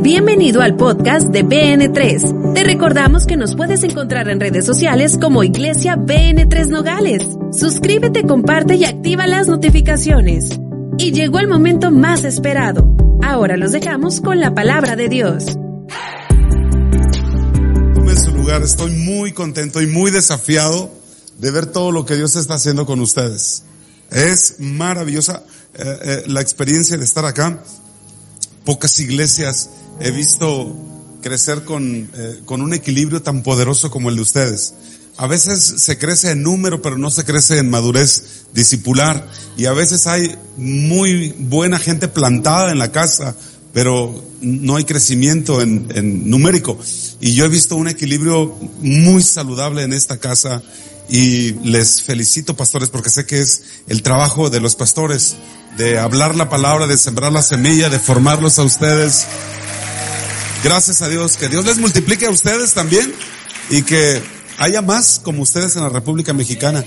Bienvenido al podcast de BN3. Te recordamos que nos puedes encontrar en redes sociales como Iglesia BN3 Nogales. Suscríbete, comparte y activa las notificaciones. Y llegó el momento más esperado. Ahora los dejamos con la palabra de Dios. Tome su lugar, estoy muy contento y muy desafiado de ver todo lo que Dios está haciendo con ustedes. Es maravillosa eh, eh, la experiencia de estar acá. Pocas iglesias he visto crecer con, eh, con un equilibrio tan poderoso como el de ustedes. A veces se crece en número, pero no se crece en madurez discipular. Y a veces hay muy buena gente plantada en la casa, pero no hay crecimiento en, en numérico. Y yo he visto un equilibrio muy saludable en esta casa y les felicito pastores porque sé que es el trabajo de los pastores de hablar la palabra, de sembrar la semilla, de formarlos a ustedes. Gracias a Dios, que Dios les multiplique a ustedes también y que haya más como ustedes en la República Mexicana.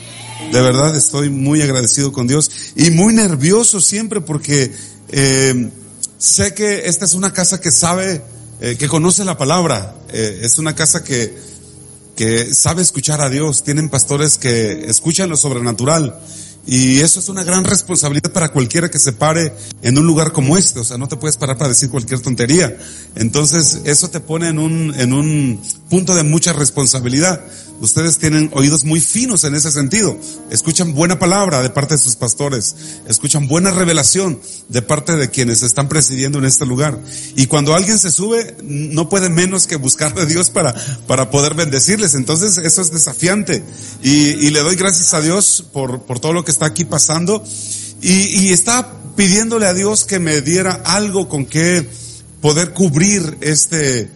De verdad estoy muy agradecido con Dios y muy nervioso siempre porque eh, sé que esta es una casa que sabe, eh, que conoce la palabra. Eh, es una casa que, que sabe escuchar a Dios. Tienen pastores que escuchan lo sobrenatural. Y eso es una gran responsabilidad para cualquiera que se pare en un lugar como este. O sea, no te puedes parar para decir cualquier tontería. Entonces, eso te pone en un, en un punto de mucha responsabilidad. Ustedes tienen oídos muy finos en ese sentido. Escuchan buena palabra de parte de sus pastores. Escuchan buena revelación de parte de quienes están presidiendo en este lugar. Y cuando alguien se sube, no puede menos que buscar de Dios para, para poder bendecirles. Entonces, eso es desafiante. Y, y le doy gracias a Dios por, por todo lo que está aquí pasando. Y, y está pidiéndole a Dios que me diera algo con que poder cubrir este,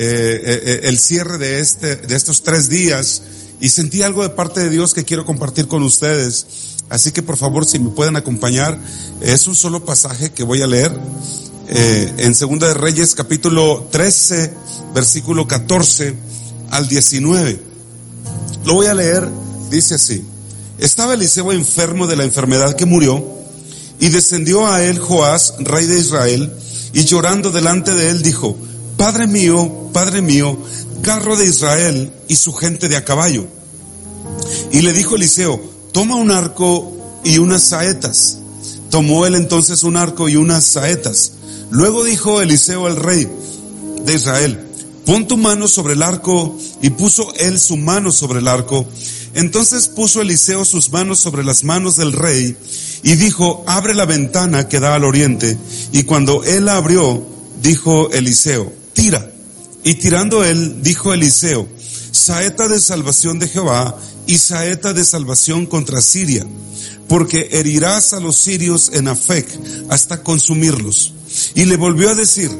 eh, eh, el cierre de este, de estos tres días y sentí algo de parte de Dios que quiero compartir con ustedes. Así que por favor, si me pueden acompañar, es un solo pasaje que voy a leer eh, en Segunda de Reyes capítulo 13, versículo 14 al 19. Lo voy a leer, dice así. Estaba Eliseo enfermo de la enfermedad que murió y descendió a él Joás, rey de Israel, y llorando delante de él dijo, Padre mío, Padre mío, carro de Israel y su gente de a caballo. Y le dijo Eliseo, toma un arco y unas saetas. Tomó él entonces un arco y unas saetas. Luego dijo Eliseo al rey de Israel, pon tu mano sobre el arco, y puso él su mano sobre el arco. Entonces puso Eliseo sus manos sobre las manos del rey, y dijo, abre la ventana que da al oriente. Y cuando él la abrió, dijo Eliseo, tira. Y tirando él, dijo Eliseo, saeta de salvación de Jehová y saeta de salvación contra Siria, porque herirás a los sirios en Afec hasta consumirlos. Y le volvió a decir,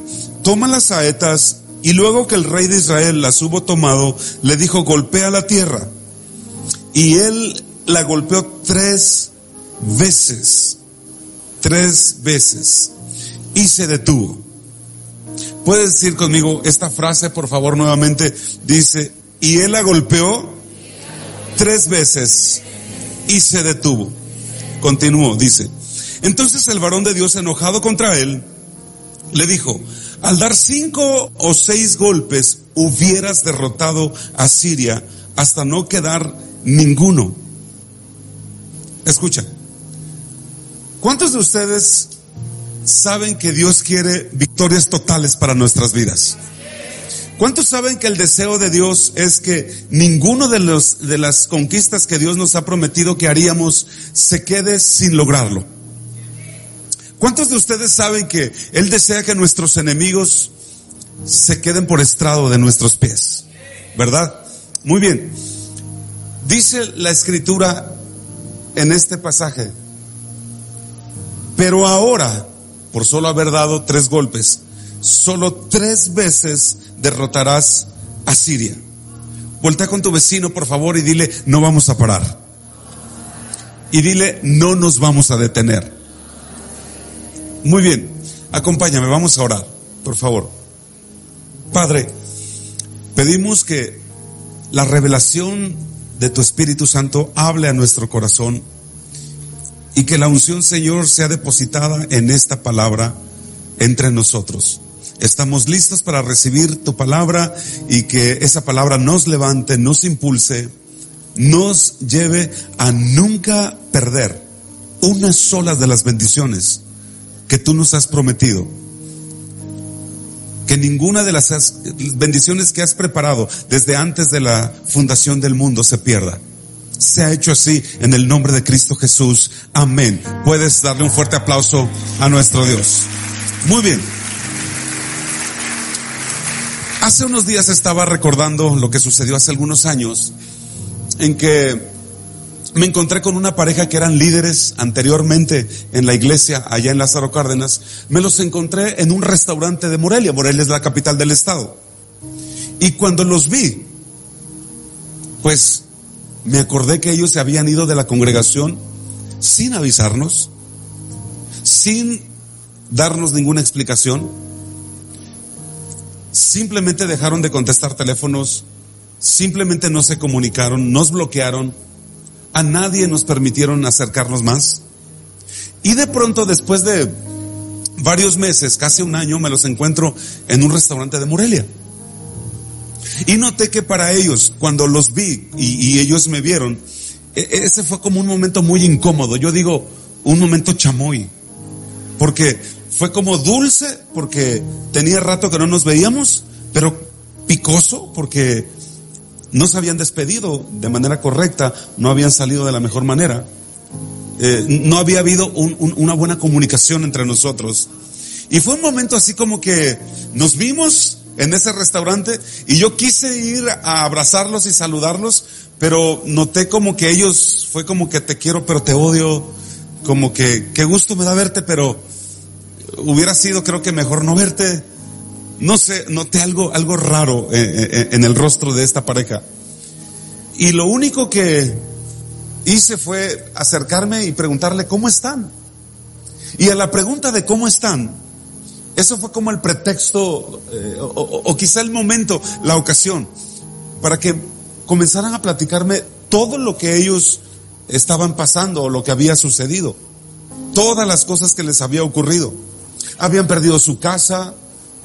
toma las saetas, y luego que el rey de Israel las hubo tomado, le dijo, golpea la tierra. Y él la golpeó tres veces, tres veces, y se detuvo. Puedes decir conmigo esta frase, por favor, nuevamente. Dice, y él la golpeó tres veces y se detuvo. Continuó, dice. Entonces el varón de Dios enojado contra él, le dijo, al dar cinco o seis golpes hubieras derrotado a Siria hasta no quedar ninguno. Escucha, ¿cuántos de ustedes saben que Dios quiere victorias totales para nuestras vidas? ¿Cuántos saben que el deseo de Dios es que ninguno de los, de las conquistas que Dios nos ha prometido que haríamos se quede sin lograrlo? ¿Cuántos de ustedes saben que Él desea que nuestros enemigos se queden por estrado de nuestros pies? ¿Verdad? Muy bien. Dice la escritura en este pasaje, pero ahora, por solo haber dado tres golpes, solo tres veces derrotarás a Siria. Voltea con tu vecino, por favor, y dile, no vamos a parar. Y dile, no nos vamos a detener. Muy bien, acompáñame, vamos a orar, por favor. Padre, pedimos que la revelación de tu Espíritu Santo hable a nuestro corazón y que la unción, Señor, sea depositada en esta palabra entre nosotros. Estamos listos para recibir tu palabra y que esa palabra nos levante, nos impulse, nos lleve a nunca perder una sola de las bendiciones que tú nos has prometido. Que ninguna de las bendiciones que has preparado desde antes de la fundación del mundo se pierda. Se ha hecho así en el nombre de Cristo Jesús. Amén. Puedes darle un fuerte aplauso a nuestro Dios. Muy bien. Hace unos días estaba recordando lo que sucedió hace algunos años en que me encontré con una pareja que eran líderes anteriormente en la iglesia allá en Lázaro Cárdenas. Me los encontré en un restaurante de Morelia. Morelia es la capital del estado. Y cuando los vi, pues me acordé que ellos se habían ido de la congregación sin avisarnos, sin darnos ninguna explicación. Simplemente dejaron de contestar teléfonos, simplemente no se comunicaron, nos bloquearon, a nadie nos permitieron acercarnos más. Y de pronto, después de varios meses, casi un año, me los encuentro en un restaurante de Morelia. Y noté que para ellos, cuando los vi y, ellos me vieron, e, ese fue como un momento muy incómodo. Yo digo, un momento chamoy. Porque fue como dulce, porque tenía rato que no nos veíamos, pero picoso, porque no se habían despedido de manera correcta, no habían salido de la mejor manera. Eh, no había habido una buena comunicación entre nosotros. Y fue un momento así como que nos vimos en ese restaurante y yo quise ir a abrazarlos y saludarlos, pero noté como que ellos fue como que te quiero pero te odio, como que qué gusto me da verte, pero hubiera sido creo que mejor no verte. No sé, noté algo, algo raro eh, eh, en el rostro de esta pareja. Y lo único que hice fue acercarme y preguntarle cómo están. Y a la pregunta de cómo están, eso fue como el pretexto, eh, o, quizá el momento, la ocasión, para que comenzaran a platicarme todo lo que ellos estaban pasando o lo que había sucedido. Todas las cosas que les había ocurrido. Habían perdido su casa,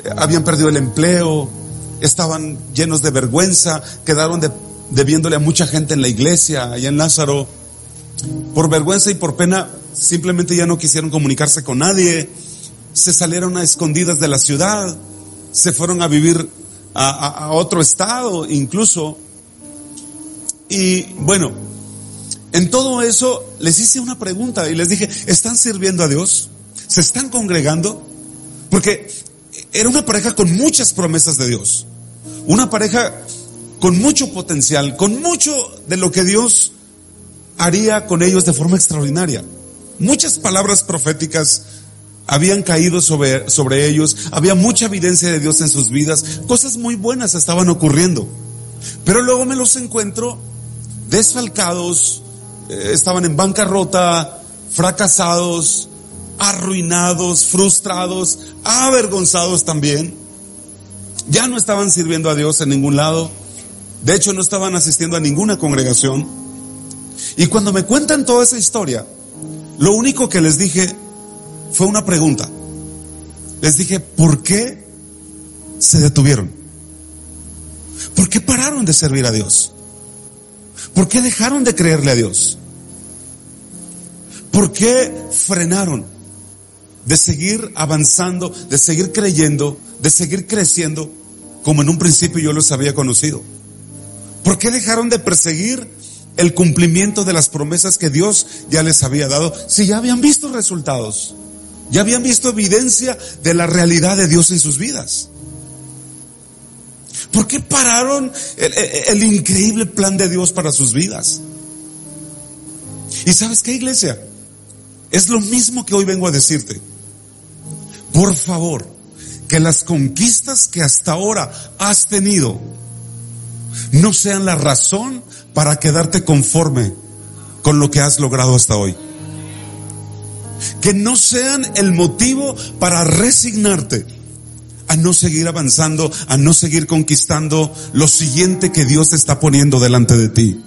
eh, habían perdido el empleo, estaban llenos de vergüenza, quedaron debiéndole a mucha gente en la iglesia, allá en Lázaro. Por vergüenza y por pena, simplemente ya no quisieron comunicarse con nadie se salieron a escondidas de la ciudad, se fueron a vivir a, otro estado incluso. Y bueno, en todo eso les hice una pregunta y les dije, ¿están sirviendo a Dios? ¿Se están congregando? Porque era una pareja con muchas promesas de Dios. Una pareja con mucho potencial, con mucho de lo que Dios haría con ellos de forma extraordinaria. Muchas palabras proféticas habían caído sobre, sobre ellos, había mucha evidencia de Dios en sus vidas, cosas muy buenas estaban ocurriendo. Pero luego me los encuentro desfalcados, eh, estaban en bancarrota, fracasados, arruinados, frustrados, avergonzados también. Ya no estaban sirviendo a Dios en ningún lado. De hecho, no estaban asistiendo a ninguna congregación. Y cuando me cuentan toda esa historia, lo único que les dije fue una pregunta. Les dije, ¿por qué se detuvieron? ¿Por qué pararon de servir a Dios? ¿Por qué dejaron de creerle a Dios? ¿Por qué frenaron de seguir avanzando, de seguir creyendo, de seguir creciendo como en un principio yo los había conocido? ¿Por qué dejaron de perseguir el cumplimiento de las promesas que Dios ya les había dado si ya habían visto resultados? Ya habían visto evidencia de la realidad de Dios en sus vidas. ¿Por qué pararon el, increíble plan de Dios para sus vidas? ¿Y sabes qué, iglesia? Es lo mismo que hoy vengo a decirte. Por favor, que las conquistas que hasta ahora has tenido no sean la razón para quedarte conforme con lo que has logrado hasta hoy. Que no sean el motivo para resignarte a no seguir avanzando, a no seguir conquistando lo siguiente que Dios está poniendo delante de ti.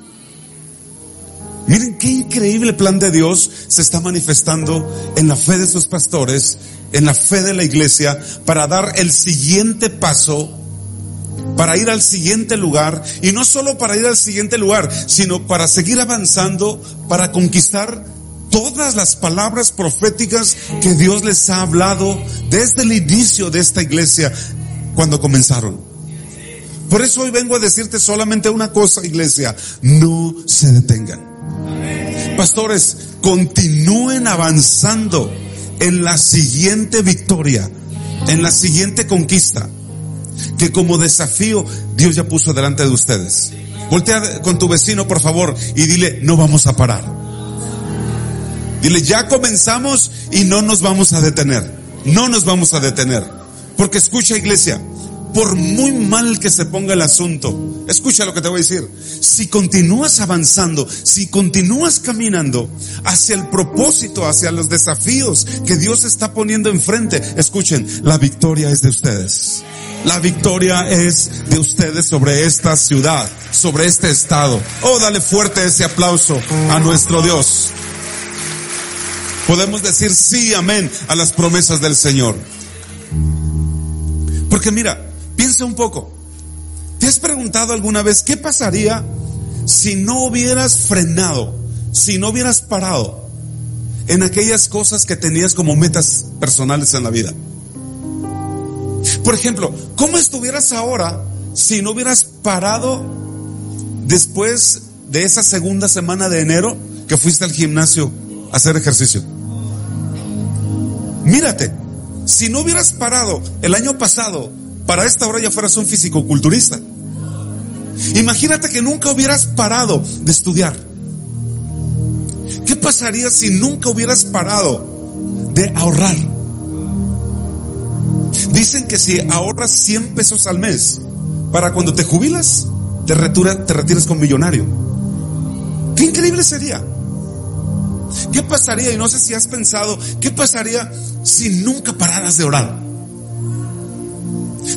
Miren qué increíble plan de Dios se está manifestando en la fe de sus pastores, en la fe de la iglesia, para dar el siguiente paso, para ir al siguiente lugar, y no solo para ir al siguiente lugar, sino para seguir avanzando, para conquistar todas las palabras proféticas que Dios les ha hablado desde el inicio de esta iglesia, cuando comenzaron. Por eso hoy vengo a decirte solamente una cosa, iglesia, no se detengan. Pastores, continúen avanzando en la siguiente victoria, en la siguiente conquista, que como desafío Dios ya puso delante de ustedes. Voltea con tu vecino, por favor, y dile, no vamos a parar. Dile, ya comenzamos y no nos vamos a detener. No nos vamos a detener. Porque escucha iglesia, por muy mal que se ponga el asunto, escucha lo que te voy a decir, si continúas avanzando, si continúas caminando hacia el propósito, hacia los desafíos que Dios está poniendo enfrente, escuchen, la victoria es de ustedes. La victoria es de ustedes sobre esta ciudad, sobre este estado. Oh, dale fuerte ese aplauso a nuestro Dios. Podemos decir sí, amén, a las promesas del Señor. Porque mira, Piensa un poco. ¿Te has preguntado alguna vez qué pasaría si no hubieras frenado, si no hubieras parado en aquellas cosas que tenías como metas personales en la vida? Por ejemplo, ¿cómo estuvieras ahora si no hubieras parado después de esa segunda semana de enero que fuiste al gimnasio a hacer ejercicio? Mírate, si no hubieras parado el año pasado para esta hora ya fueras un fisicoculturista. Imagínate que nunca hubieras parado de estudiar. ¿Qué pasaría si nunca hubieras parado de ahorrar? Dicen que si ahorras 100 pesos al mes, para cuando te jubilas, te, te retiras con millonario. Qué increíble sería. ¿Qué pasaría? Y no sé si has pensado, ¿qué pasaría si nunca pararas de orar?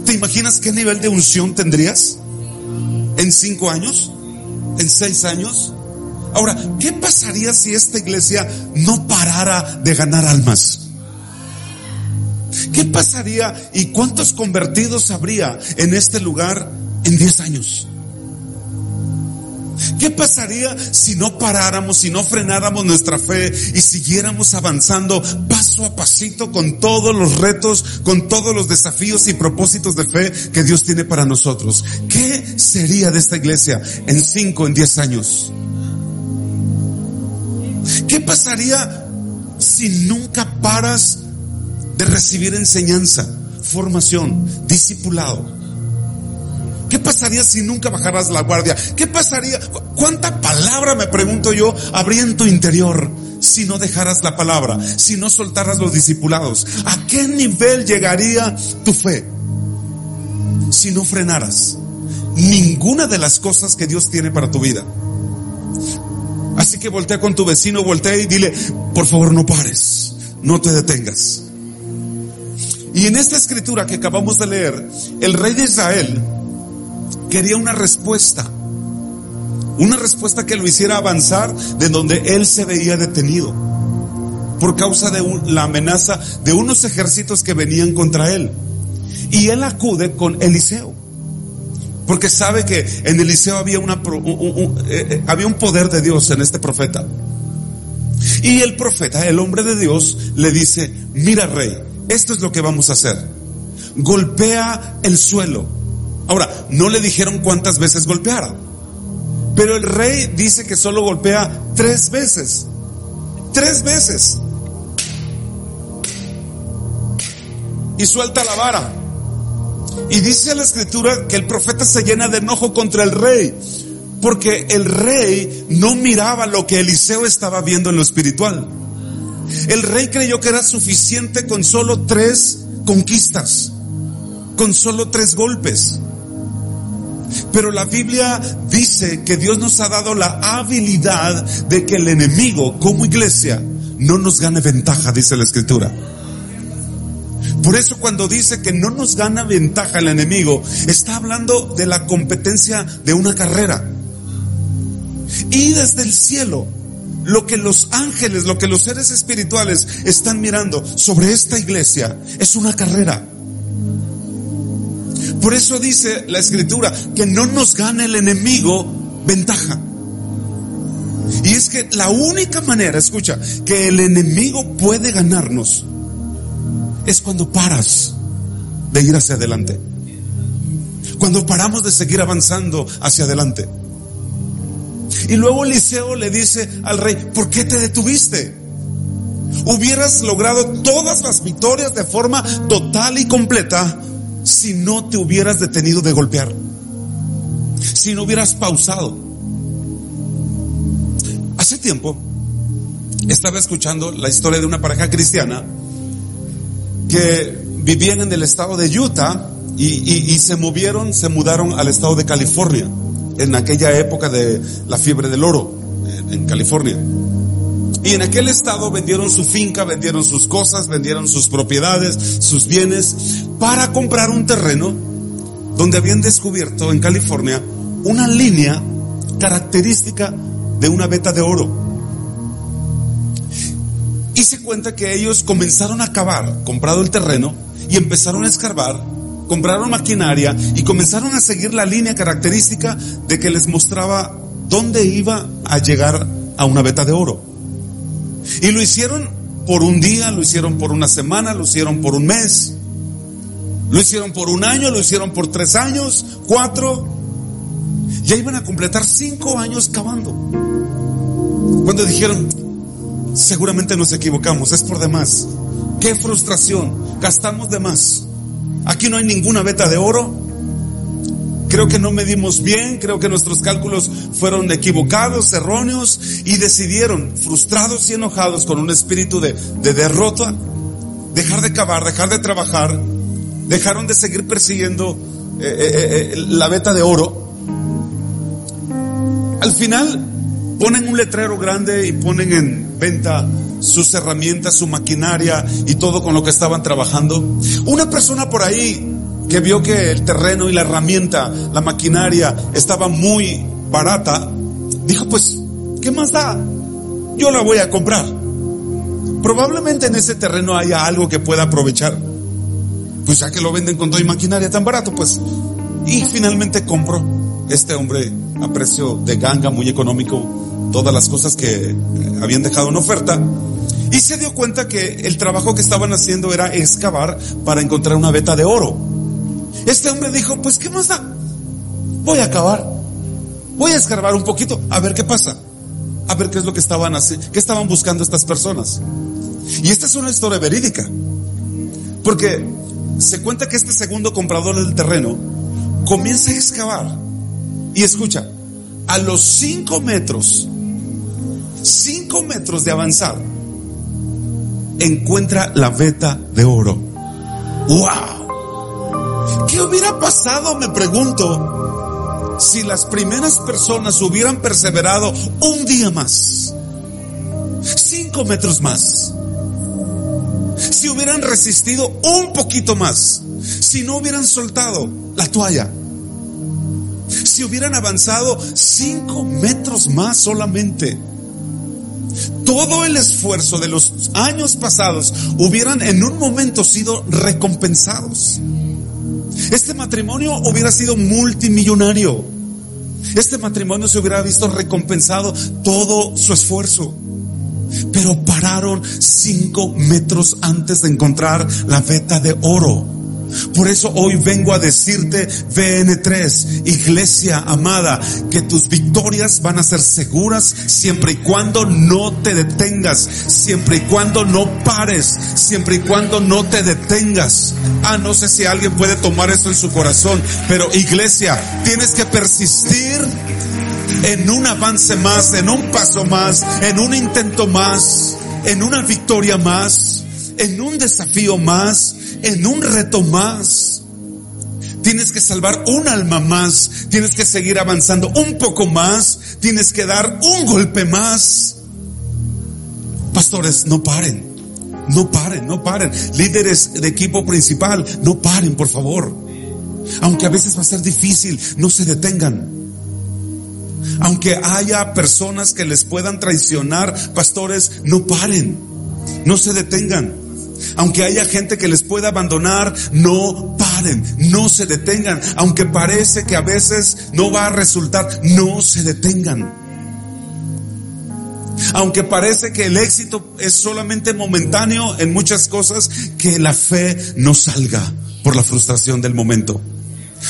¿Te imaginas qué nivel de unción tendrías? ¿En cinco años? ¿En seis años? Ahora, ¿qué pasaría si esta iglesia no parara de ganar almas? ¿Qué pasaría y cuántos convertidos habría en este lugar en diez años? ¿Qué pasaría si no paráramos, si no frenáramos nuestra fe y siguiéramos avanzando paso a pasito con todos los retos, con todos los desafíos y propósitos de fe que Dios tiene para nosotros? ¿Qué sería de esta iglesia en cinco, en diez años? ¿Qué pasaría si nunca paras de recibir enseñanza, formación, discipulado? ¿Qué pasaría si nunca bajaras la guardia? ¿Qué pasaría? ¿Cuánta palabra, me pregunto yo, habría en tu interior si no dejaras la palabra, si no soltaras los discipulados? ¿A qué nivel llegaría tu fe si no frenaras ninguna de las cosas que Dios tiene para tu vida? Así que voltea con tu vecino, voltea y dile, por favor no pares, no te detengas. Y en esta escritura que acabamos de leer, el rey de Israel quería una respuesta. Una respuesta que lo hiciera avanzar de donde él se veía detenido. Por causa de la amenaza de unos ejércitos que venían contra él. Y él acude con Eliseo. Porque sabe que en Eliseo había, una, un, eh, eh, había un poder de Dios en este profeta. Y el profeta, el hombre de Dios, le dice, mira rey, esto es lo que vamos a hacer. Golpea el suelo Ahora, no le dijeron cuántas veces golpeara. Pero el rey dice que solo golpea tres veces. Tres veces. Y suelta la vara. Y dice la escritura que el profeta se llena de enojo contra el rey. Porque el rey no miraba lo que Eliseo estaba viendo en lo espiritual. El rey creyó que era suficiente con solo tres conquistas. con solo tres golpes. Pero la Biblia dice que Dios nos ha dado la habilidad de que el enemigo como iglesia no nos gane ventaja, dice la escritura. Por eso cuando dice que no nos gana ventaja el enemigo, está hablando de la competencia de una carrera. Y desde el cielo, lo que los ángeles, lo que los seres espirituales están mirando sobre esta iglesia es una carrera. Por eso dice la escritura que no nos gane el enemigo ventaja. Y es que la única manera, escucha, que el enemigo puede ganarnos es cuando paras de ir hacia adelante. Cuando paramos de seguir avanzando hacia adelante. Y luego Eliseo le dice al rey, ¿por qué te detuviste? Hubieras logrado todas las victorias de forma total y completa si no te hubieras detenido de golpear. Si no hubieras pausado. Hace tiempo estaba escuchando la historia de una pareja cristiana que vivían en el estado de Utah y, se movieron, se mudaron al estado de California en aquella época de la fiebre del oro en California. Y en aquel estado vendieron su finca, vendieron sus cosas, vendieron sus propiedades, sus bienes, para comprar un terreno donde habían descubierto en California una línea característica de una veta de oro. Y se cuenta que ellos comenzaron a cavar, comprado el terreno, y empezaron a escarbar, compraron maquinaria y comenzaron a seguir la línea característica de que les mostraba dónde iba a llegar a una veta de oro. Y lo hicieron por un día, lo hicieron por una semana, lo hicieron por un mes, lo hicieron por un año, lo hicieron por tres años, cuatro. Ya iban a completar cinco años cavando. Cuando dijeron, seguramente nos equivocamos, es por demás. Qué frustración, gastamos de más. Aquí no hay ninguna veta de oro. Creo que no medimos bien, creo que nuestros cálculos fueron equivocados, erróneos y decidieron, frustrados y enojados con un espíritu de, derrota, dejar de cavar, dejar de trabajar, dejaron de seguir persiguiendo eh, eh, eh, la veta de oro. Al final ponen un letrero grande y ponen en venta sus herramientas, su maquinaria y todo con lo que estaban trabajando. Una persona por ahí que vio que el terreno y la herramienta, la maquinaria estaba muy barata, dijo, pues, ¿qué más da? Yo la voy a comprar. Probablemente en ese terreno haya algo que pueda aprovechar. Pues ya que lo venden con toda y maquinaria tan barato, pues. Y finalmente compró este hombre a precio de ganga, muy económico, todas las cosas que habían dejado en oferta. Y se dio cuenta que el trabajo que estaban haciendo era excavar para encontrar una veta de oro. Este hombre dijo, pues ¿qué más da? Voy a acabar. Voy a escarbar un poquito a ver qué pasa. A ver qué es lo que estaban haciendo, qué estaban buscando estas personas. Y esta es una historia verídica. Porque se cuenta que este segundo comprador del terreno comienza a excavar. Y escucha, a los cinco metros, cinco metros de avanzar, encuentra la veta de oro. ¡Wow! ¿Qué hubiera pasado, me pregunto, si las primeras personas hubieran perseverado un día más? Cinco metros más. Si hubieran resistido un poquito más. Si no hubieran soltado la toalla. Si hubieran avanzado cinco metros más solamente todo el esfuerzo de los años pasados hubieran en un momento sido recompensados. Este matrimonio hubiera sido multimillonario. Este matrimonio se hubiera visto recompensado todo su esfuerzo. Pero pararon cinco metros antes de encontrar la veta de oro. Por eso hoy vengo a decirte, VN3, iglesia amada, que tus victorias van a ser seguras siempre y cuando no te detengas, siempre y cuando no pares, siempre y cuando no te detengas. Ah, no sé si alguien puede tomar eso en su corazón, pero iglesia, tienes que persistir en un avance más, en un paso más, en un intento más, en una victoria más, en un desafío más, en un reto más. Tienes que salvar un alma más, tienes que seguir avanzando un poco más, tienes que dar un golpe más. Pastores, no paren, no paren, no paren. Líderes de equipo principal, no paren, por favor. Aunque a veces va a ser difícil, no se detengan. Aunque haya personas que les puedan traicionar, pastores, no paren, no se detengan. Aunque haya gente que les pueda abandonar, no paren, no se detengan. Aunque parece que a veces no va a resultar, no se detengan. Aunque parece que el éxito es solamente momentáneo en muchas cosas, que la fe no salga por la frustración del momento.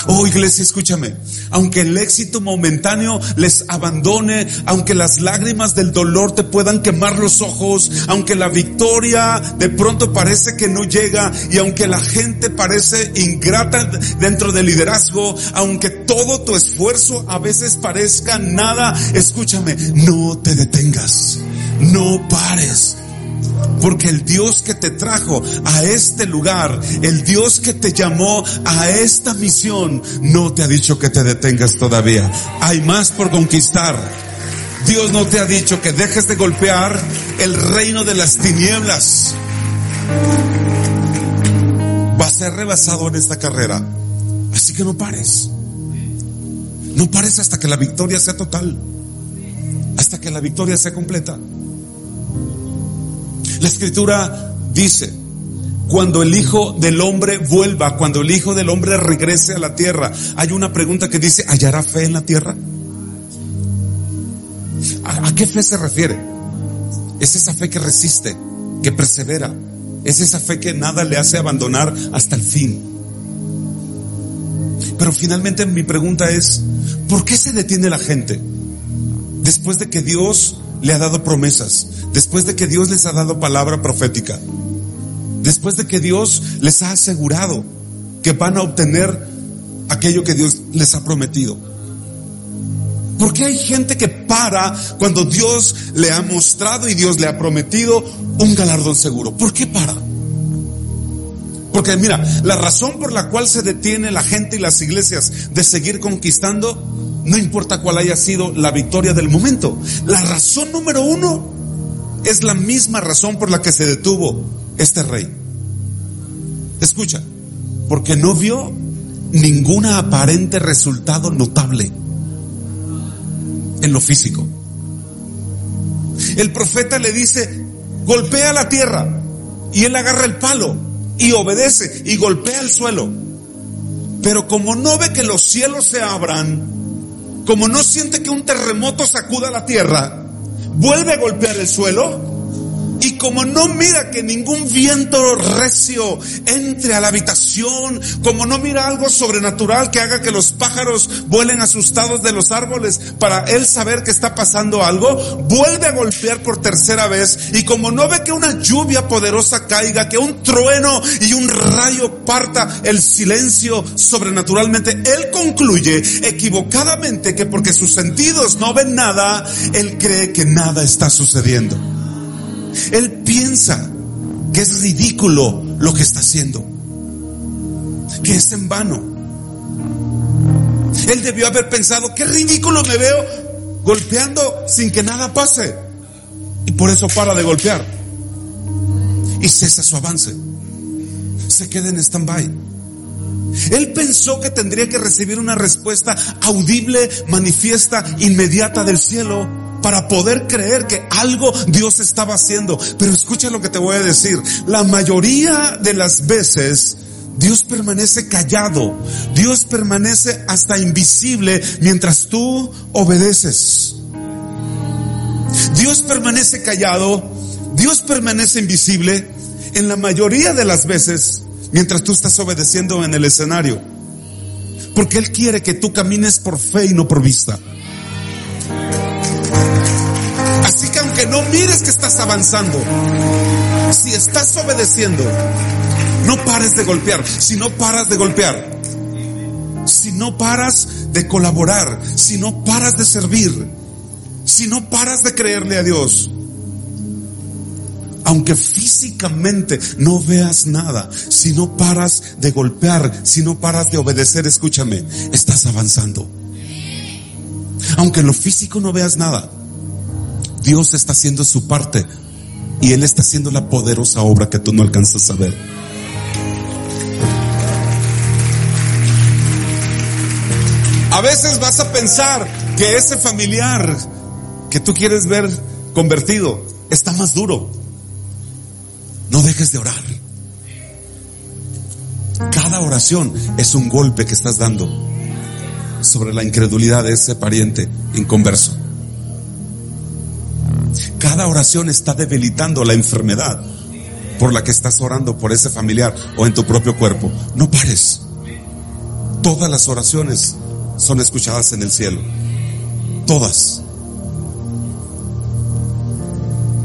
Oh iglesia, escúchame. Aunque el éxito momentáneo les abandone, aunque las lágrimas del dolor te puedan quemar los ojos, aunque la victoria de pronto parece que no llega y aunque la gente parece ingrata dentro del liderazgo, aunque todo tu esfuerzo a veces parezca nada, escúchame, no te detengas, no pares. Porque el Dios que te trajo a este lugar, el Dios que te llamó a esta misión, no te ha dicho que te detengas todavía. Hay más por conquistar. Dios no te ha dicho que dejes de golpear el reino de las tinieblas. Va a ser rebasado en esta carrera. Así que no pares. No pares hasta que la victoria sea total. Hasta que la victoria sea completa. La escritura dice, cuando el Hijo del Hombre vuelva, cuando el Hijo del Hombre regrese a la tierra, hay una pregunta que dice, ¿hallará fe en la tierra? ¿A, qué fe se refiere? Es esa fe que resiste, que persevera, es esa fe que nada le hace abandonar hasta el fin. Pero finalmente mi pregunta es, ¿por qué se detiene la gente? Después de que Dios le ha dado promesas, después de que Dios les ha dado palabra profética, después de que Dios les ha asegurado que van a obtener aquello que Dios les ha prometido. ¿Por qué hay gente que para cuando Dios le ha mostrado y Dios le ha prometido un galardón seguro? ¿Por qué para? Porque mira, la razón por la cual se detiene la gente y las iglesias de seguir conquistando, no importa cuál haya sido la victoria del momento. La razón número uno es la misma razón por la que se detuvo este rey. Escucha, porque no vio ninguna aparente resultado notable en lo físico. El profeta le dice, golpea la tierra y él agarra el palo y obedece y golpea el suelo. Pero como no ve que los cielos se abran, como no siente que un terremoto sacuda la tierra, vuelve a golpear el suelo y como no mira que ningún viento recio entre a la habitación, como no mira algo sobrenatural que haga que los pájaros vuelen asustados de los árboles para él saber que está pasando algo, vuelve a golpear por tercera vez y como no ve que una lluvia poderosa caiga, que un trueno y un rayo parta el silencio sobrenaturalmente, él concluye equivocadamente que porque sus sentidos no ven nada, él cree que nada está sucediendo. Él piensa que es ridículo lo que está haciendo, que es en vano. Él debió haber pensado, qué ridículo me veo golpeando sin que nada pase. Y por eso para de golpear. Y cesa su avance. Se queda en stand-by. Él pensó que tendría que recibir una respuesta audible, manifiesta, inmediata del cielo para poder creer que algo Dios estaba haciendo. Pero escucha lo que te voy a decir. La mayoría de las veces Dios permanece callado. Dios permanece hasta invisible mientras tú obedeces. Dios permanece callado. Dios permanece invisible en la mayoría de las veces mientras tú estás obedeciendo en el escenario. Porque Él quiere que tú camines por fe y no por vista. No mires que estás avanzando, si estás obedeciendo, no pares de golpear. Si no paras de golpear, si no paras de colaborar, si no paras de servir, si no paras de creerle a Dios, aunque físicamente no veas nada, si no paras de golpear, si no paras de obedecer, escúchame, estás avanzando. Aunque en lo físico no veas nada, Dios está haciendo su parte y Él está haciendo la poderosa obra que tú no alcanzas a ver. A veces vas a pensar que ese familiar que tú quieres ver convertido está más duro. No dejes de orar. Cada oración es un golpe que estás dando sobre la incredulidad de ese pariente inconverso. Cada oración está debilitando la enfermedad por la que estás orando por ese familiar o en tu propio cuerpo. No pares. Todas las oraciones son escuchadas en el cielo. Todas.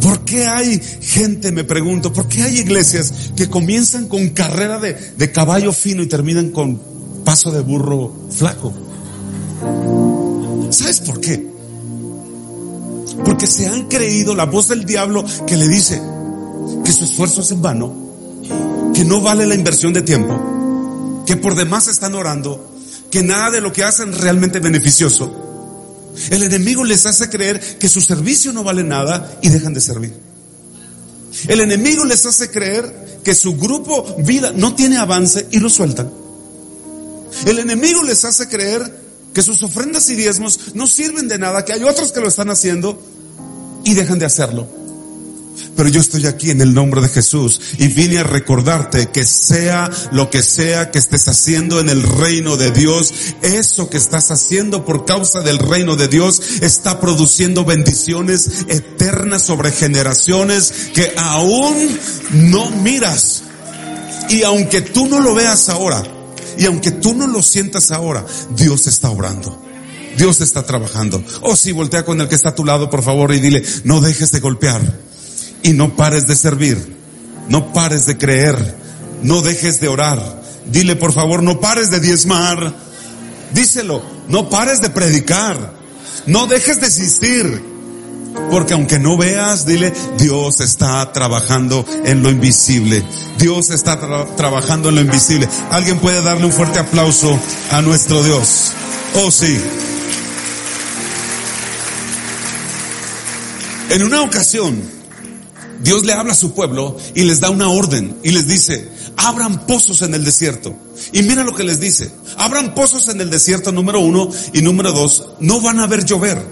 ¿Por qué hay gente, me pregunto, por qué hay iglesias que comienzan con carrera de, de caballo fino y terminan con paso de burro flaco? ¿Sabes por qué? Porque se han creído la voz del diablo que le dice que su esfuerzo es en vano, que no vale la inversión de tiempo, que por demás están orando, que nada de lo que hacen es realmente beneficioso. El enemigo les hace creer que su servicio no vale nada y dejan de servir. El enemigo les hace creer que su grupo vida no tiene avance y lo sueltan. El enemigo les hace creer que sus ofrendas y diezmos no sirven de nada, que hay otros que lo están haciendo y dejan de hacerlo. Pero yo estoy aquí en el nombre de Jesús y vine a recordarte que sea lo que sea que estés haciendo en el reino de Dios, eso que estás haciendo por causa del reino de Dios está produciendo bendiciones eternas sobre generaciones que aún no miras. Y aunque tú no lo veas ahora, y aunque tú no lo sientas ahora, Dios está obrando. Dios está trabajando. Oh, sí, voltea con el que está a tu lado, por favor, y dile, no dejes de golpear y no pares de servir, no pares de creer, no dejes de orar. Dile por favor, no pares de diezmar. Díselo, no pares de predicar, no dejes de existir. Porque aunque no veas, dile, Dios está trabajando en lo invisible. Dios está trabajando en lo invisible. Alguien puede darle un fuerte aplauso a nuestro Dios. Oh sí. En una ocasión, Dios le habla a su pueblo y les da una orden y les dice, abran pozos en el desierto. Y mira lo que les dice, abran pozos en el desierto número uno y número dos, no van a ver llover,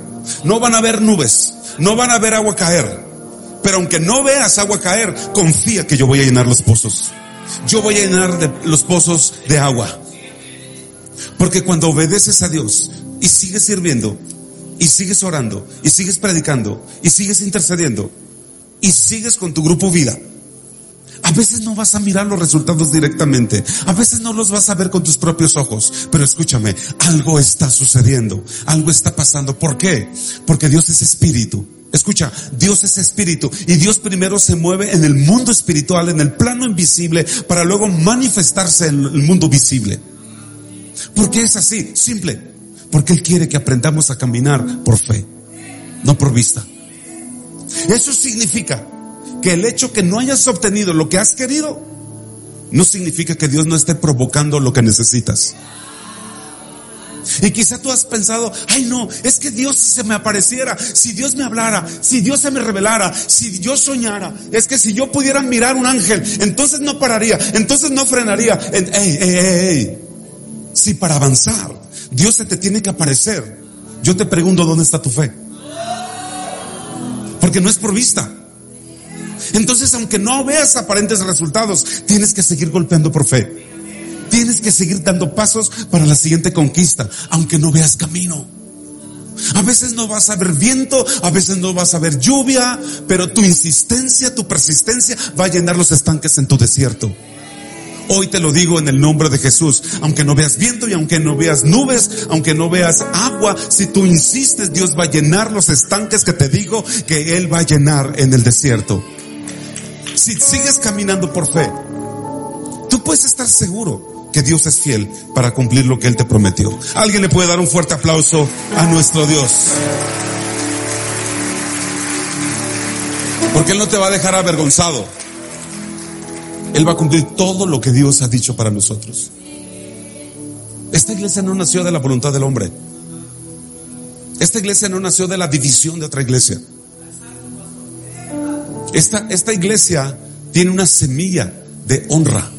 no van a ver nubes, no van a ver agua caer. Pero aunque no veas agua caer, confía que yo voy a llenar los pozos. Yo voy a llenar los pozos de agua. Porque cuando obedeces a Dios y sigues sirviendo, y sigues orando, y sigues predicando, y sigues intercediendo, y sigues con tu grupo vida, a veces no vas a mirar los resultados directamente. A veces no los vas a ver con tus propios ojos. Pero escúchame, algo está sucediendo. Algo está pasando. ¿Por qué? Porque Dios es espíritu. Escucha, Dios es espíritu y Dios primero se mueve en el mundo espiritual, en el plano invisible, para luego manifestarse en el mundo visible. ¿Por qué es así? Simple. Porque Él quiere que aprendamos a caminar por fe, no por vista. Eso significa que el hecho que no hayas obtenido lo que has querido, no significa que Dios no esté provocando lo que necesitas. Y quizá tú has pensado, ay no, es que Dios se me apareciera, si Dios me hablara, si Dios se me revelara, si yo soñara, es que si yo pudiera mirar un ángel, entonces no pararía, entonces no frenaría. Ey, ey, ey, ey. Si para avanzar Dios se te tiene que aparecer, yo te pregunto, ¿dónde está tu fe? Porque no es por vista. Entonces, aunque no veas aparentes resultados, tienes que seguir golpeando por fe. Tienes que seguir dando pasos para la siguiente conquista, aunque no veas camino. A veces no vas a ver viento, a veces no vas a ver lluvia, pero tu insistencia, tu persistencia va a llenar los estanques en tu desierto. Hoy te lo digo en el nombre de Jesús, aunque no veas viento y aunque no veas nubes, aunque no veas agua, si tú insistes, Dios va a llenar los estanques que te digo que Él va a llenar en el desierto. Si sigues caminando por fe, tú puedes estar seguro que Dios es fiel para cumplir lo que Él te prometió. Alguien le puede dar un fuerte aplauso a nuestro Dios. Porque Él no te va a dejar avergonzado. Él va a cumplir todo lo que Dios ha dicho para nosotros. Esta iglesia no nació de la voluntad del hombre. Esta iglesia no nació de la división de otra iglesia. Esta, esta iglesia tiene una semilla de honra.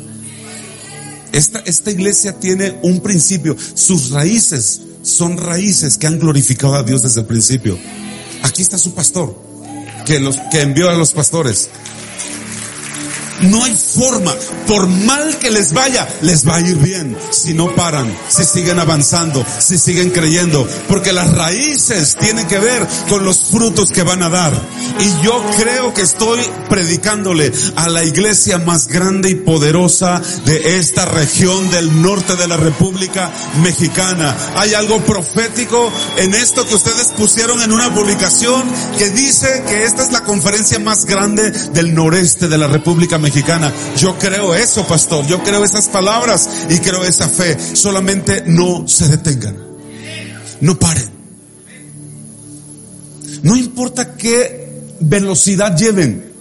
Esta, esta iglesia tiene un principio. Sus raíces son raíces que han glorificado a Dios desde el principio. Aquí está su pastor, que, los, que envió a los pastores. No hay forma, por mal que les vaya, les va a ir bien si no paran, si siguen avanzando, si siguen creyendo, porque las raíces tienen que ver con los frutos que van a dar. Y yo creo que estoy predicándole a la iglesia más grande y poderosa de esta región del norte de la República Mexicana. Hay algo profético en esto que ustedes pusieron en una publicación que dice que esta es la conferencia más grande del noreste de la República Mexicana. Yo creo eso, pastor. Yo creo esas palabras y creo esa fe. Solamente no se detengan. No paren. No importa qué velocidad lleven.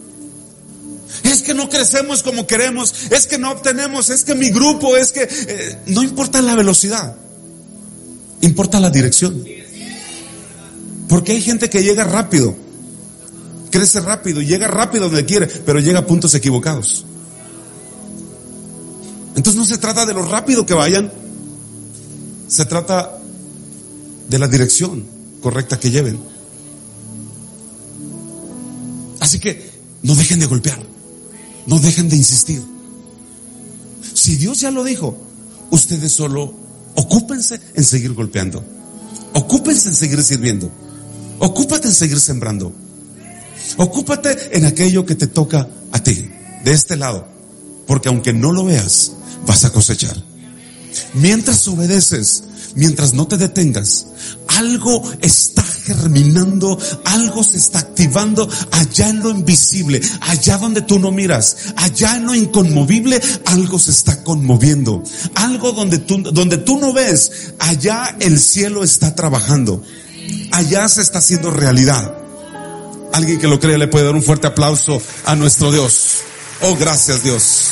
Es que no crecemos como queremos, es que no obtenemos, es que mi grupo, es que... Eh, no importa la velocidad, importa la dirección. Porque hay gente que llega rápido crece rápido, llega rápido donde quiere, pero llega a puntos equivocados. Entonces no se trata de lo rápido que vayan, se trata de la dirección correcta que lleven. Así que no dejen de golpear, no dejen de insistir. Si Dios ya lo dijo, ustedes solo ocúpense en seguir golpeando, ocúpense en seguir sirviendo, ocúpate en seguir sembrando. Ocúpate en aquello que te toca a ti, de este lado, porque aunque no lo veas, vas a cosechar. Mientras obedeces, mientras no te detengas, algo está germinando, algo se está activando allá en lo invisible, allá donde tú no miras, allá en lo inconmovible, algo se está conmoviendo. Algo donde tú, donde tú no ves, allá el cielo está trabajando. Allá se está haciendo realidad. Alguien que lo crea le puede dar un fuerte aplauso a nuestro Dios. Oh, gracias Dios.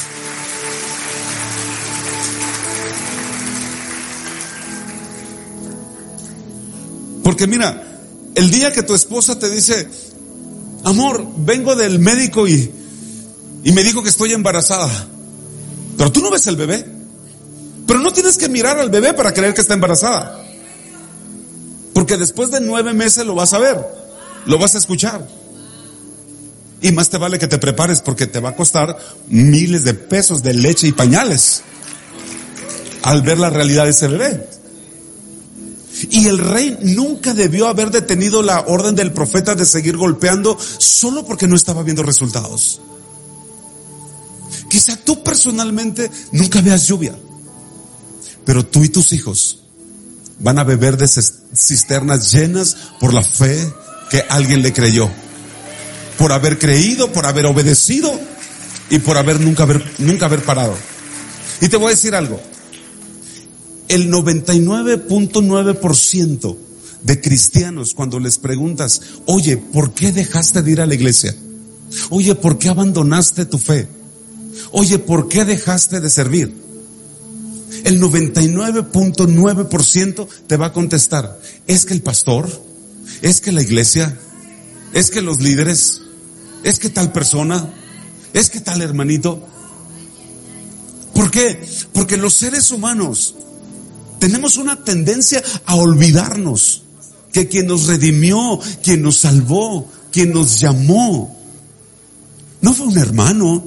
Porque mira, el día que tu esposa te dice, amor, vengo del médico y, y me dijo que estoy embarazada, pero tú no ves el bebé, pero no tienes que mirar al bebé para creer que está embarazada, porque después de nueve meses lo vas a ver lo vas a escuchar. Y más te vale que te prepares porque te va a costar miles de pesos de leche y pañales al ver la realidad de ese bebé. Y el rey nunca debió haber detenido la orden del profeta de seguir golpeando solo porque no estaba viendo resultados. Quizá tú personalmente nunca veas lluvia, pero tú y tus hijos van a beber de cisternas llenas por la fe que alguien le creyó. Por haber creído, por haber obedecido y por haber nunca haber, nunca haber parado. Y te voy a decir algo. El 99.9% de cristianos cuando les preguntas, oye, ¿por qué dejaste de ir a la iglesia? Oye, ¿por qué abandonaste tu fe? Oye, ¿por qué dejaste de servir? El 99.9% te va a contestar, es que el pastor, es que la iglesia, es que los líderes, es que tal persona, es que tal hermanito. ¿Por qué? Porque los seres humanos tenemos una tendencia a olvidarnos que quien nos redimió, quien nos salvó, quien nos llamó, no fue un hermano,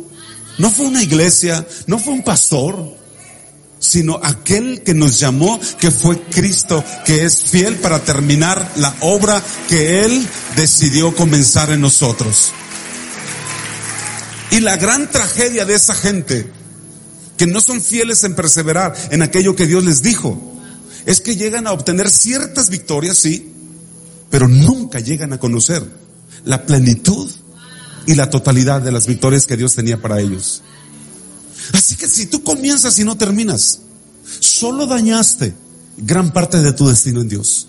no fue una iglesia, no fue un pastor, sino aquel que nos llamó, que fue Cristo, que es fiel para terminar la obra que Él decidió comenzar en nosotros. Y la gran tragedia de esa gente, que no son fieles en perseverar en aquello que Dios les dijo, es que llegan a obtener ciertas victorias, sí, pero nunca llegan a conocer la plenitud y la totalidad de las victorias que Dios tenía para ellos. Así que si tú comienzas y no terminas, solo dañaste gran parte de tu destino en Dios.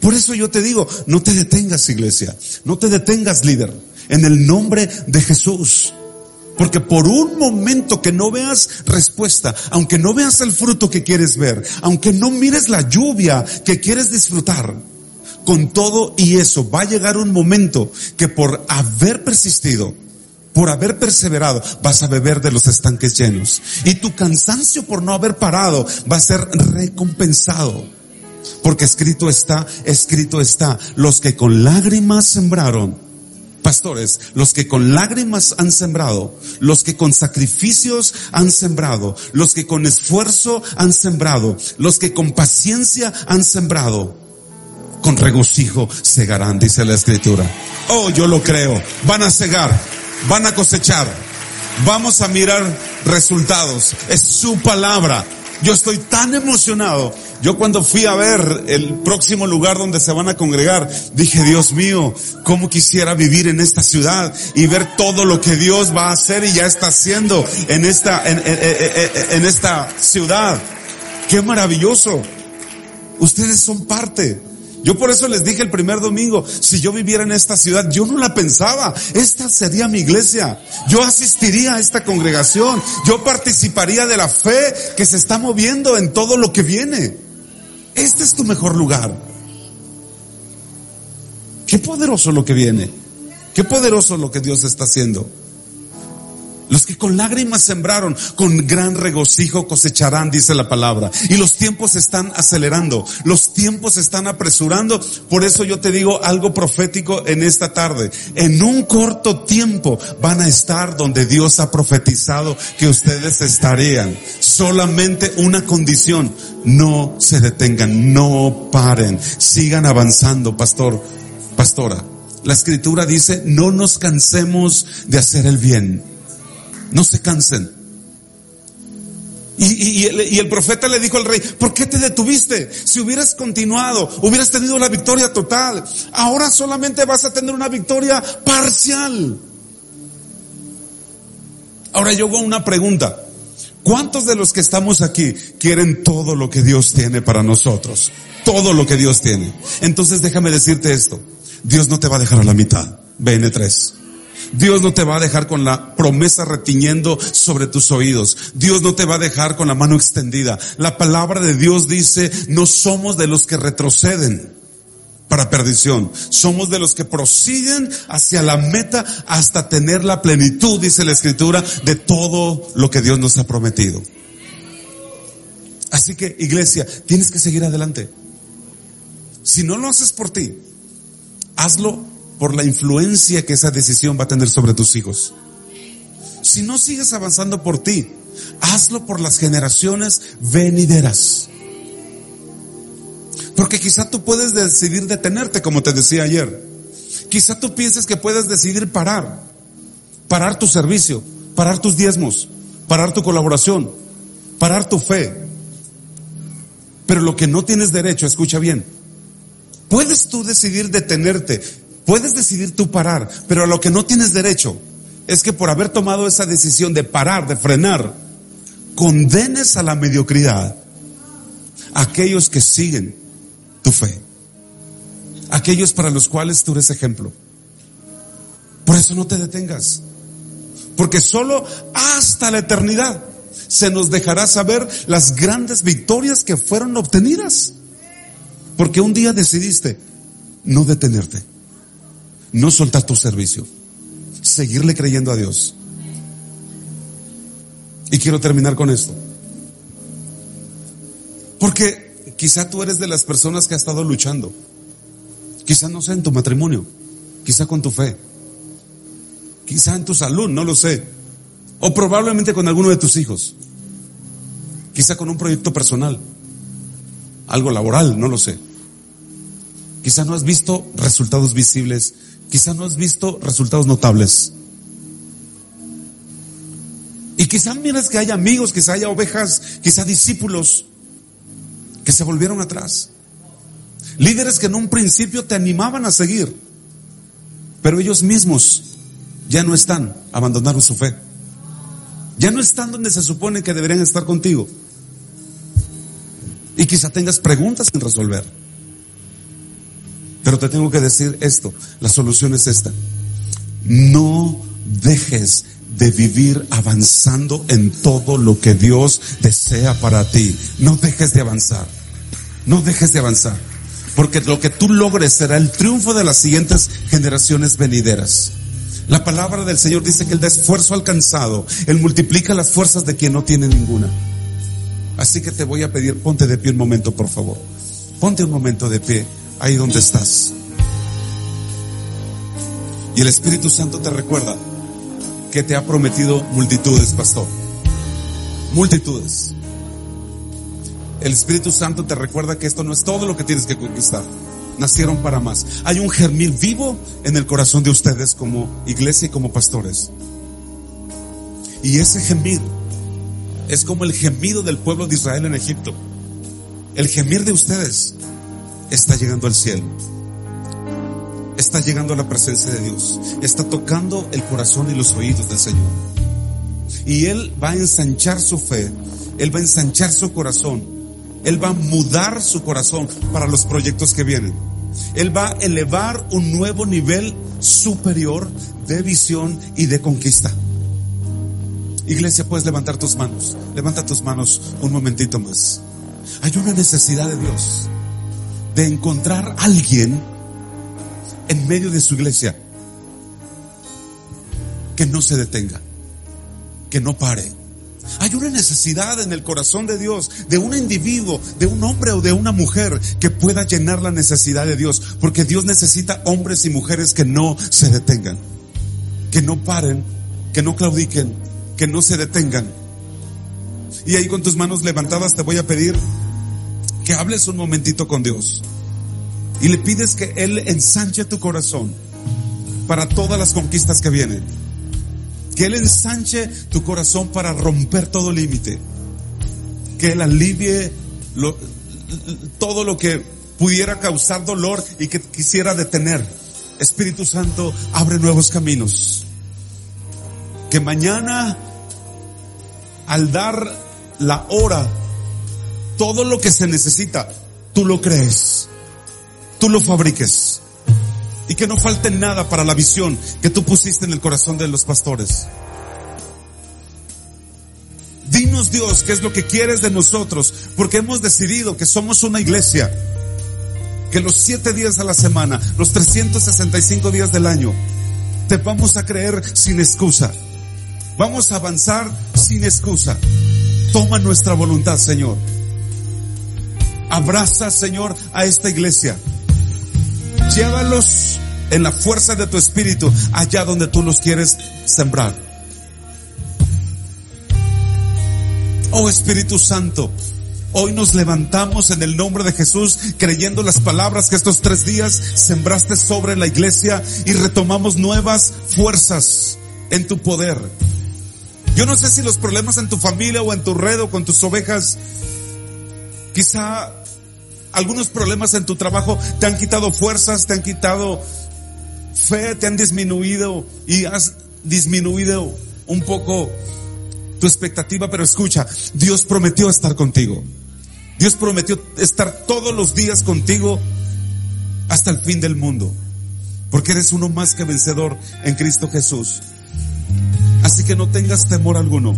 Por eso yo te digo, no te detengas iglesia, no te detengas líder, en el nombre de Jesús. Porque por un momento que no veas respuesta, aunque no veas el fruto que quieres ver, aunque no mires la lluvia que quieres disfrutar, con todo y eso va a llegar un momento que por haber persistido, por haber perseverado, vas a beber de los estanques llenos. Y tu cansancio por no haber parado va a ser recompensado. Porque escrito está, escrito está, los que con lágrimas sembraron, pastores, los que con lágrimas han sembrado, los que con sacrificios han sembrado, los que con esfuerzo han sembrado, los que con paciencia han sembrado, con regocijo segarán, dice la escritura. Oh, yo lo creo. Van a cegar, van a cosechar. Vamos a mirar resultados. Es su palabra. Yo estoy tan emocionado. Yo cuando fui a ver el próximo lugar donde se van a congregar, dije, Dios mío, cómo quisiera vivir en esta ciudad y ver todo lo que Dios va a hacer y ya está haciendo en esta, en, en esta ciudad. Qué maravilloso. Ustedes son parte. Yo por eso les dije el primer domingo, si yo viviera en esta ciudad, yo no la pensaba, esta sería mi iglesia. Yo asistiría a esta congregación, yo participaría de la fe que se está moviendo en todo lo que viene. Este es tu mejor lugar. Qué poderoso lo que viene. Qué poderoso lo que Dios está haciendo. Los que con lágrimas sembraron, con gran regocijo cosecharán, dice la palabra. Y los tiempos están acelerando, los tiempos están apresurando. Por eso yo te digo algo profético en esta tarde. En un corto tiempo van a estar donde Dios ha profetizado que ustedes estarían. Solamente una condición, no se detengan, no paren, sigan avanzando, pastor, pastora. La escritura dice, no nos cansemos de hacer el bien no se cansen. Y, el, profeta le dijo al rey, ¿por qué te detuviste? Si hubieras continuado, hubieras tenido la victoria total. Ahora solamente vas a tener una victoria parcial. Ahora yo hago una pregunta. ¿Cuántos de los que estamos aquí quieren todo lo que Dios tiene para nosotros? Todo lo que Dios tiene. Entonces déjame decirte esto. Dios no te va a dejar a la mitad. BN3. Dios no te va a dejar con la promesa retiñendo sobre tus oídos. Dios no te va a dejar con la mano extendida. La palabra de Dios dice, no somos de los que retroceden para perdición. Somos de los que prosiguen hacia la meta hasta tener la plenitud, dice la escritura, de todo lo que Dios nos ha prometido. Así que, iglesia, tienes que seguir adelante. Si no lo haces por ti, hazlo por la influencia que esa decisión va a tener sobre tus hijos. Si no sigues avanzando por ti, hazlo por las generaciones venideras. Porque quizá tú puedes decidir detenerte, como te decía ayer. Quizá tú pienses que puedes decidir parar, parar tu servicio, parar tus diezmos, parar tu colaboración, parar tu fe. Pero lo que no tienes derecho, escucha bien, puedes tú decidir detenerte Puedes decidir tú parar, pero a lo que no tienes derecho es que por haber tomado esa decisión de parar, de frenar, condenes a la mediocridad a aquellos que siguen tu fe, aquellos para los cuales tú eres ejemplo. Por eso no te detengas, porque solo hasta la eternidad se nos dejará saber las grandes victorias que fueron obtenidas, porque un día decidiste no detenerte no soltar tu servicio, seguirle creyendo a Dios. Y quiero terminar con esto. Porque quizá tú eres de las personas que ha estado luchando. Quizá no sea en tu matrimonio, quizá con tu fe, quizá en tu salud, no lo sé. O probablemente con alguno de tus hijos. Quizá con un proyecto personal, algo laboral, no lo sé. Quizá no has visto resultados visibles Quizá no has visto resultados notables. Y quizá miras que haya amigos, quizá haya ovejas, quizá discípulos que se volvieron atrás. Líderes que en un principio te animaban a seguir, pero ellos mismos ya no están, abandonaron su fe. Ya no están donde se supone que deberían estar contigo. Y quizá tengas preguntas sin resolver. Pero te tengo que decir esto, la solución es esta. No dejes de vivir avanzando en todo lo que Dios desea para ti. No dejes de avanzar. No dejes de avanzar. Porque lo que tú logres será el triunfo de las siguientes generaciones venideras. La palabra del Señor dice que da esfuerzo alcanzado. Él multiplica las fuerzas de quien no tiene ninguna. Así que te voy a pedir, ponte de pie un momento, por favor. Ponte un momento de pie ahí donde estás. Y el Espíritu Santo te recuerda que te ha prometido multitudes, pastor. Multitudes. El Espíritu Santo te recuerda que esto no es todo lo que tienes que conquistar. Nacieron para más. Hay un germil vivo en el corazón de ustedes como iglesia y como pastores. Y ese gemir es como el gemido del pueblo de Israel en Egipto. El gemir de ustedes está llegando al cielo. Está llegando a la presencia de Dios. Está tocando el corazón y los oídos del Señor. Y Él va a ensanchar su fe. Él va a ensanchar su corazón. Él va a mudar su corazón para los proyectos que vienen. Él va a elevar un nuevo nivel superior de visión y de conquista. Iglesia, puedes levantar tus manos. Levanta tus manos un momentito más. Hay una necesidad de Dios de encontrar alguien en medio de su iglesia que no se detenga, que no pare. Hay una necesidad en el corazón de Dios, de un individuo, de un hombre o de una mujer que pueda llenar la necesidad de Dios, porque Dios necesita hombres y mujeres que no se detengan, que no paren, que no claudiquen, que no se detengan. Y ahí con tus manos levantadas te voy a pedir que hables un momentito con Dios y le pides que Él ensanche tu corazón para todas las conquistas que vienen. Que Él ensanche tu corazón para romper todo límite. Que Él alivie todo lo que pudiera causar dolor y que quisiera detener. Espíritu Santo, abre nuevos caminos. Que mañana, al dar la hora, todo lo que se necesita, tú lo crees tú lo fabriques. Y que no falte nada para la visión que tú pusiste en el corazón de los pastores. Dinos Dios qué es lo que quieres de nosotros, porque hemos decidido que somos una iglesia, que los siete días a la semana, los 365 días del año, te vamos a creer sin excusa. Vamos a avanzar sin excusa. Toma nuestra voluntad, Señor. Abraza, Señor, a esta iglesia. Llévalos en la fuerza de tu espíritu allá donde tú los quieres sembrar. Oh Espíritu Santo, hoy nos levantamos en el nombre de Jesús creyendo las palabras que estos tres días sembraste sobre la iglesia y retomamos nuevas fuerzas en tu poder. Yo no sé si los problemas en tu familia o en tu red o con tus ovejas quizá algunos problemas en tu trabajo te han quitado fuerzas, te han quitado fe, te han disminuido y has disminuido un poco tu expectativa, pero escucha, Dios prometió estar contigo. Dios prometió estar todos los días contigo hasta el fin del mundo, porque eres uno más que vencedor en Cristo Jesús. Así que no tengas temor alguno,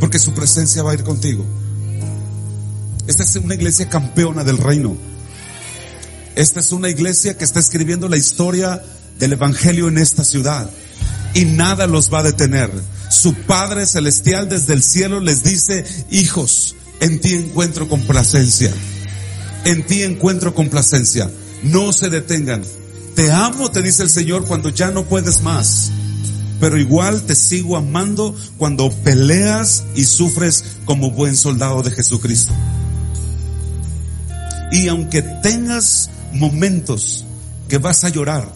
porque su presencia va a ir contigo. Esta es una iglesia campeona del reino. Esta es una iglesia que está escribiendo la historia del Evangelio en esta ciudad. Y nada los va a detener. Su Padre Celestial desde el cielo les dice, hijos, en ti encuentro complacencia. En ti encuentro complacencia. No se detengan. Te amo, te dice el Señor, cuando ya no puedes más. Pero igual te sigo amando cuando peleas y sufres como buen soldado de Jesucristo. Y aunque tengas momentos que vas a llorar,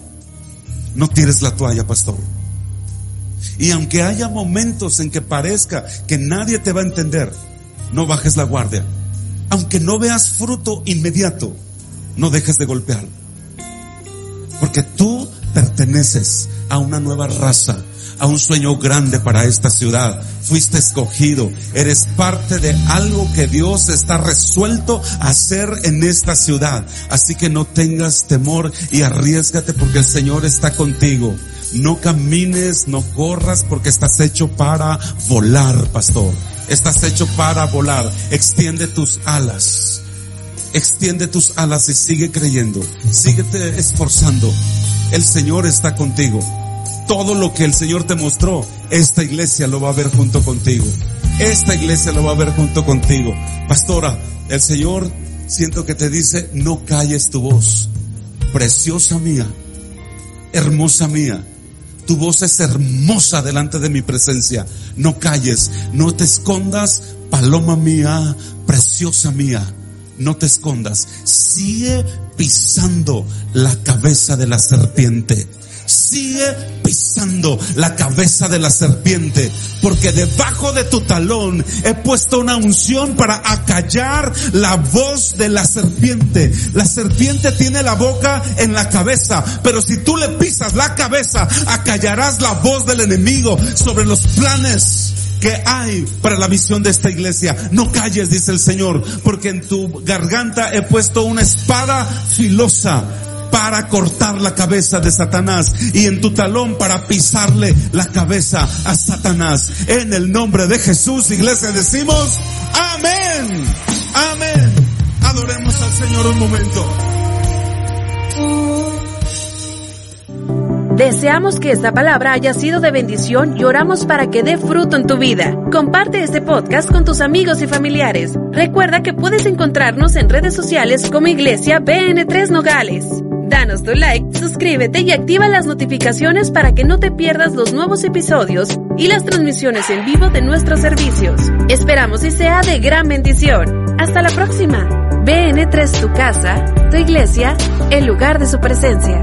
no tires la toalla, pastor. Y aunque haya momentos en que parezca que nadie te va a entender, no bajes la guardia. Aunque no veas fruto inmediato, no dejes de golpear. Porque tú perteneces a una nueva raza, a un sueño grande para esta ciudad. fuiste escogido, eres parte de algo que Dios está resuelto a hacer en esta ciudad. Así que no tengas temor y arriesgate porque el Señor está contigo. No camines, no corras porque estás hecho para volar, pastor. Estás hecho para volar. Extiende tus alas. Extiende tus alas y sigue creyendo. Síguete esforzando. El Señor está contigo todo lo que el Señor te mostró, esta iglesia lo va a ver junto contigo. Esta iglesia lo va a ver junto contigo. Pastora, el Señor siento que te dice, no calles tu voz. Preciosa mía, hermosa mía. Tu voz es hermosa delante de mi presencia. No calles, no te escondas, paloma mía, preciosa mía. No te escondas. Sigue pisando la cabeza de la serpiente sigue pisando la cabeza de la serpiente, porque debajo de tu talón he puesto una unción para acallar la voz de la serpiente. La serpiente tiene la boca en la cabeza, pero si tú le pisas la cabeza, acallarás la voz del enemigo sobre los planes que hay para la visión de esta iglesia. No calles, dice el Señor, porque en tu garganta he puesto una espada filosa para cortar la cabeza de Satanás y en tu talón para pisarle la cabeza a Satanás. En el nombre de Jesús, iglesia, decimos, amén, amén. Adoremos al Señor un momento. Deseamos que esta palabra haya sido de bendición y oramos para que dé fruto en tu vida. Comparte este podcast con tus amigos y familiares. Recuerda que puedes encontrarnos en redes sociales como Iglesia BN3 Nogales. Danos tu like, suscríbete y activa las notificaciones para que no te pierdas los nuevos episodios y las transmisiones en vivo de nuestros servicios. Esperamos y sea de gran bendición. Hasta la próxima. BN3 tu casa, tu iglesia, el lugar de su presencia.